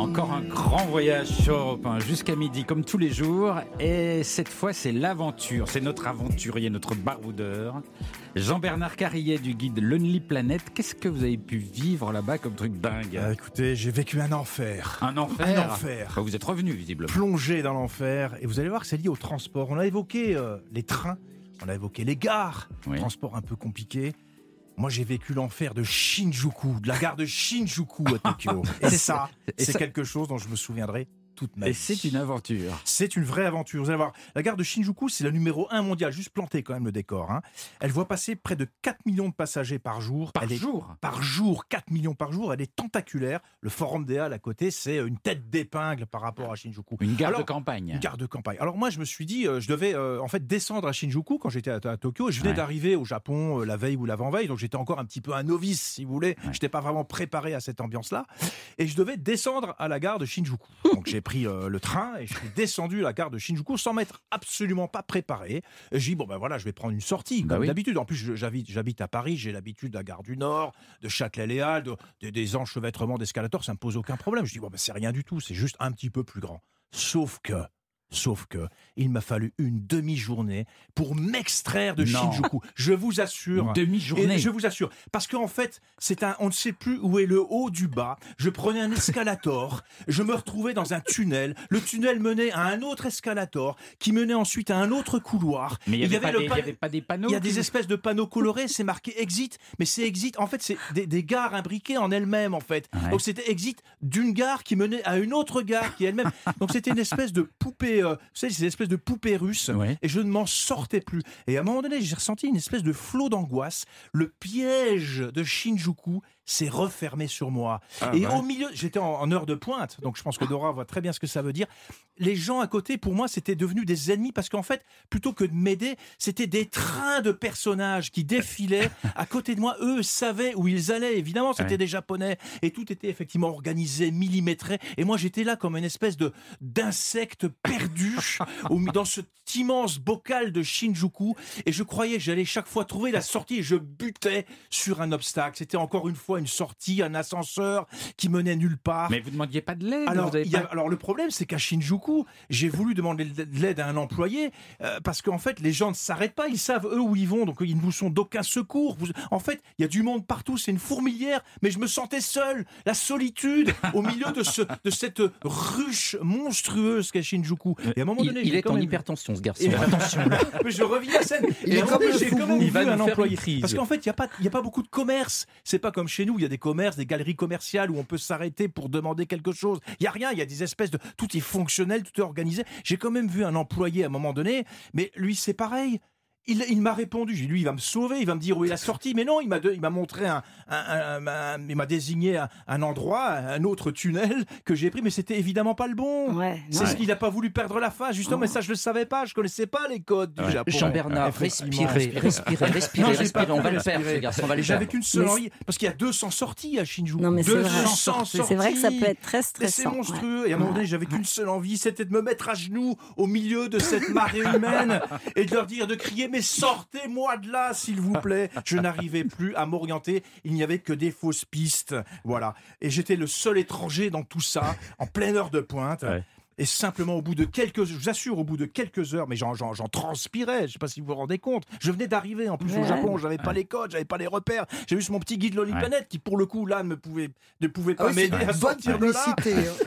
Encore un grand voyage sur Europe 1 jusqu'à midi, comme tous les jours. Et cette fois, c'est l'aventure. C'est notre aventurier, notre baroudeur. Jean-Bernard Carrillet du guide Lonely Planet. Qu'est-ce que vous avez pu vivre là-bas comme truc dingue Ah, écoutez, j'ai vécu un enfer. Un enfer Un enfer. Bah, Vous êtes revenu, visiblement. Plongé dans l'enfer. Et vous allez voir que c'est lié au transport. On a évoqué euh, les trains, on a évoqué les gares, Oui. transport un peu compliqué. Moi, j'ai vécu l'enfer de Shinjuku, de la gare de Shinjuku à Tokyo. Et ça, c'est quelque chose dont je me souviendrai toute ma Et vie. c'est une aventure. C'est une vraie aventure. Vous allez voir, la gare de Shinjuku, c'est la numéro 1 mondiale, juste planté quand même le décor. hein. Elle voit passer près de 4 millions de passagers par jour. Par Elle est- jour? par jour, 4 millions par jour, elle est tentaculaire. Le Forum des Halles à côté, c'est une tête d'épingle par rapport à Shinjuku. Une gare Alors, de campagne. Une gare de campagne. Alors moi, je me suis dit, euh, je devais euh, en fait descendre à Shinjuku quand j'étais à, à Tokyo. Je venais Ouais. d'arriver au Japon euh, la veille ou l'avant-veille, donc j'étais encore un petit peu un novice, si vous voulez. Ouais. Je n'étais pas vraiment préparé à cette ambiance-là. Et je devais descendre à la gare de Shinjuku. Donc j'ai pris euh, le train et je suis descendu à la gare de Shinjuku sans m'être absolument pas préparé. J'ai dit, bon ben voilà, je vais prendre une sortie, Bah comme oui. d'habitude. En plus, j'habite à Paris, j'ai l'habitude de la gare du Nord, de Châtelet-Léal, de- de- des enchevêtrements d'escalators, ça me pose aucun problème. Je dis, bon ben c'est rien du tout, c'est juste un petit peu plus grand. Sauf que, sauf que, il m'a fallu une demi-journée pour m'extraire de Non. Shinjuku. Je vous assure. Une demi-journée. Je vous assure, parce qu'en fait, c'est un, on ne sait plus où est le haut du bas. Je prenais un escalator, je me retrouvais dans un tunnel. Le tunnel menait à un autre escalator, qui menait ensuite à un autre couloir. Mais il n'y avait, pas des- il y pan- avait pas des panneaux il y a des espèces de panneaux colorés, c'est marqué exit, mais c'est exit. En fait, c'est des, des gares imbriquées en elles-mêmes, en fait. Ouais. Donc c'était exit d'une gare qui menait à une autre gare qui elle-même. Donc c'était une espèce de poupée, euh, vous savez, c'est une espèce de poupée russe. Ouais. Et je ne m'en sortais plus. Et à un moment donné, j'ai ressenti une espèce de flot d'angoisse. Le piège de Shinjuku s'est refermé sur moi. Ah et ouais. au milieu, j'étais en, en heure de pointe, donc je pense que Dora voit très bien ce que ça veut dire. Les gens à côté, pour moi, c'était devenu des ennemis parce qu'en fait, plutôt que de m'aider, c'était des trains de personnages qui défilaient à côté de moi. Eux savaient où ils allaient. Évidemment, c'était Ouais. des Japonais et tout était effectivement organisé, millimétré. Et moi, j'étais là comme une espèce de d'insecte perdu dans cet immense bocal de Shinjuku. Et je croyais que j'allais chaque fois trouver la sortie et je butais sur un obstacle. C'était encore une fois une sortie, un ascenseur qui menait nulle part. Mais vous ne demandiez pas de l'aide Alors, vous il a- le problème, c'est qu'à Shinjuku, j'ai voulu demander de l'aide à un employé euh, parce qu'en fait, les gens ne s'arrêtent pas, ils savent eux où ils vont, donc ils ne vous sont d'aucun secours. Vous- en fait, il y a du monde partout, c'est une fourmilière, mais je me sentais seul, la solitude au milieu de, ce, de cette ruche monstrueuse qu'est Shinjuku. Et à un moment Il, donné, il j'ai est quand en même- hypertension, ce garçon. Et- Attention. mais je reviens à scène. Il est comme j'ai quand même Il vu va un faire une employé. crise. Parce qu'en fait, il n'y a, pas- il y a pas beaucoup de commerce. C'est pas comme chez nous, il y a des commerces, des galeries commerciales où on peut s'arrêter pour demander quelque chose. Il y a rien, il y a des espèces de... Tout est fonctionnel, tout est organisé. J'ai quand même vu un employé à un moment donné, mais lui, c'est pareil. Il, il m'a répondu, j'ai dit, lui, il va me sauver, il va me dire où il a sorti. Mais non, il m'a de- il m'a montré un, un- un- un- il m'a désigné un, un endroit, un autre tunnel que j'ai pris, mais c'était évidemment pas le bon. Ouais, C'est non. ce qu'il n'a pas voulu perdre la face, justement, mais ça, je le savais pas, je connaissais pas les codes du Ouais. Japon. Jean-Bernard, Effectivement. respirez, respirez, respirez, Non, j'ai respirez. pas On va le faire, respirer. ce garçon, on va le J'avais qu'une seule envie, parce qu'il y a 200 sorties à Shinjuku. Non, mais c'est vrai. 200 C'est vrai que ça peut sorties. être très Mais stressant. c'est ouais. monstrueux. Et à un moment donné, j'avais qu'une seule envie, c'était de me mettre à genoux au milieu de cette marée humaine et de leur dire, de crier, mais sortez-moi de là, s'il vous plaît. Je n'arrivais plus à m'orienter. Il n'y avait que des fausses pistes. Voilà. Et j'étais le seul étranger dans tout ça, en pleine heure de pointe. Ouais. Et simplement, au bout de quelques, je vous assure, au bout de quelques heures, mais j'en, transpirais, je ne sais pas si vous vous rendez compte. Je venais d'arriver en plus au. Japon, j'avais pas les codes, j'avais pas les repères. J'ai juste mon petit guide Lonely Ouais. Planet qui, pour le coup, là, ne pouvait, ne pouvait Ah pas oui, c'est m'aider à bonne sortir de là. hein.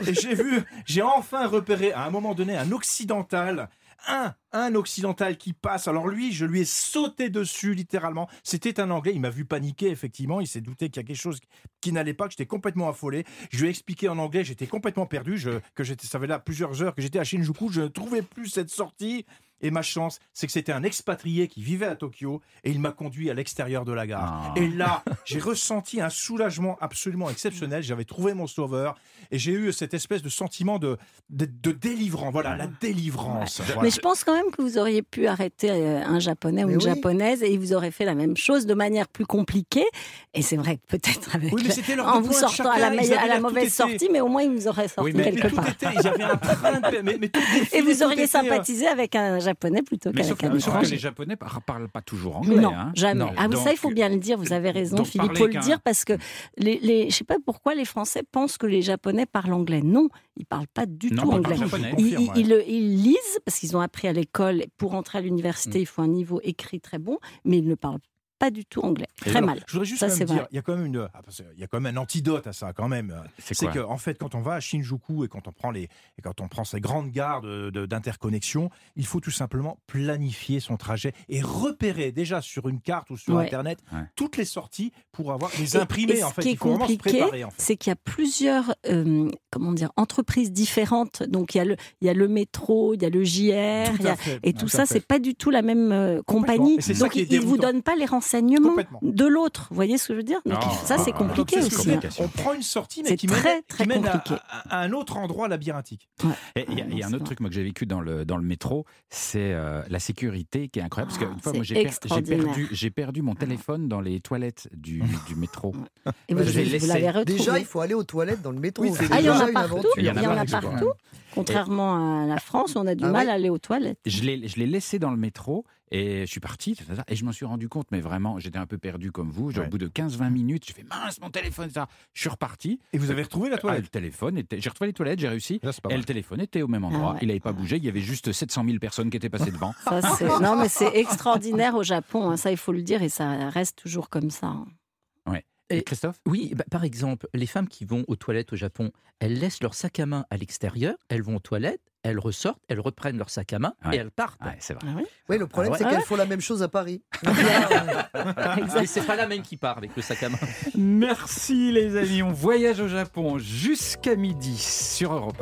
Et j'ai vu, j'ai enfin repéré à un moment donné un occidental. Un, un occidental qui passe. Alors lui, je lui ai sauté dessus littéralement. C'était un anglais. Il m'a vu paniquer, effectivement. Il s'est douté qu'il y a quelque chose qui n'allait pas, que j'étais complètement affolé. Je lui ai expliqué en anglais, j'étais complètement perdu, que j'étais, ça fait là plusieurs heures que j'étais à Shinjuku. Je ne trouvais plus cette sortie. Et ma chance, c'est que c'était un expatrié qui vivait à Tokyo et il m'a conduit à l'extérieur de la gare. Ah. Et là, j'ai ressenti un soulagement absolument exceptionnel. J'avais trouvé mon sauveur et j'ai eu cette espèce de sentiment de, de, de délivrance. Voilà, la délivrance. Voilà. Mais je pense quand même que vous auriez pu arrêter euh, un japonais ou Mais une oui. japonaise et vous auraient fait la même chose de manière plus compliquée. Et c'est vrai que peut-être avec Oui, mais leur en vous sortant à la, à mauvaise sortie, mais au moins ils vous auraient sorti Oui, mais, quelque part. était, ils avaient un train de... Mais, mais tout Et vous tout auriez euh, sympathisé avec un japonais japonais plutôt qu'à sauf, que les Japonais par- parlent pas toujours anglais. Non, hein. jamais. Non. Ah ça, il faut bien le dire, vous avez raison, donc Philippe, il faut le dire parce que les, les, je sais pas pourquoi les Français pensent que les Japonais parlent anglais. Non, ils parlent pas du Non, tout anglais. japonais. Je Ils, confirme, ils- ils le- ils lisent parce qu'ils ont appris à l'école. Pour entrer à l'université, Mm. il faut un niveau écrit très bon, mais ils ne parlent pas du tout anglais. Et Très Alors, mal. Je voudrais juste Ça, même dire, vrai. il y a quand même une, ah, il y a quand même un antidote à ça quand même. C'est C'est quoi? que en fait, quand on va à Shinjuku et quand on prend les, et quand on prend ces grandes gares d'interconnexion, il faut tout simplement planifier son trajet et repérer déjà sur une carte ou sur Ouais. Internet Ouais. toutes les sorties pour avoir les et en ce fait, qui est il faut vraiment se compliqué, préparer. En fait. c'est qu'il y a plusieurs euh, comment dire, entreprises différentes. Donc il y, a le, il y a le métro, il y a le JR, il y a- et tout tout ça, c'est pas du tout la même euh, compagnie. Donc ils ne vous donnent pas les renseignements De l'autre. Vous voyez ce que je veux dire? Donc, Ah, Ça, c'est ah, Donc, compliqué aussi. hein. On prend une sortie, mais C'est qui mène, très, qui très mène à, compliqué. à- à un autre endroit labyrinthique. Et Il y a, il y a un autre truc moi, que j'ai vécu dans le, dans le métro, c'est euh, la sécurité qui est incroyable. parce Ah, qu'une fois, moi, j'ai per- perdu, j'ai perdu mon téléphone dans les toilettes du, du métro. Et vous, vous l'avez retrouvé. Déjà, il faut aller aux toilettes dans le métro. Oui, Ah, il y en a partout. aventure. Il y en a, partout. partout. Contrairement à la France, on a du Ah mal à aller aux toilettes. Je l'ai laissé dans le métro et je suis parti et je m'en suis rendu compte, mais vraiment, j'étais un peu perdu comme vous. Genre, Ouais. Au bout de 15-20 minutes, j'ai fait mince, mon téléphone, ça. Je suis reparti. Et vous avez retrouvé la Ah, toilette le téléphone était. J'ai retrouvé les toilettes, j'ai réussi. Là, Et le téléphone était au même endroit. Ah ouais. Il n'avait pas bougé. Il y avait juste 700 000 personnes qui étaient passées devant. Ça, c'est- non, mais c'est extraordinaire au Japon. hein, Ça, il faut le dire, et ça reste toujours comme ça. hein. Et Et- Christophe? Oui, bah, par exemple, les femmes qui vont aux toilettes au Japon, elles laissent leur sac à main à l'extérieur, elles vont aux toilettes, elles ressortent, elles reprennent leur sac à main Ouais. et elles partent. Ouais, c'est vrai. Ah oui? Oui, le problème, Ah ouais. c'est qu'elles font la même chose à Paris. Mais c'est pas la même qui part avec le sac à main. Merci les amis. On voyage au Japon jusqu'à midi sur Europe 1.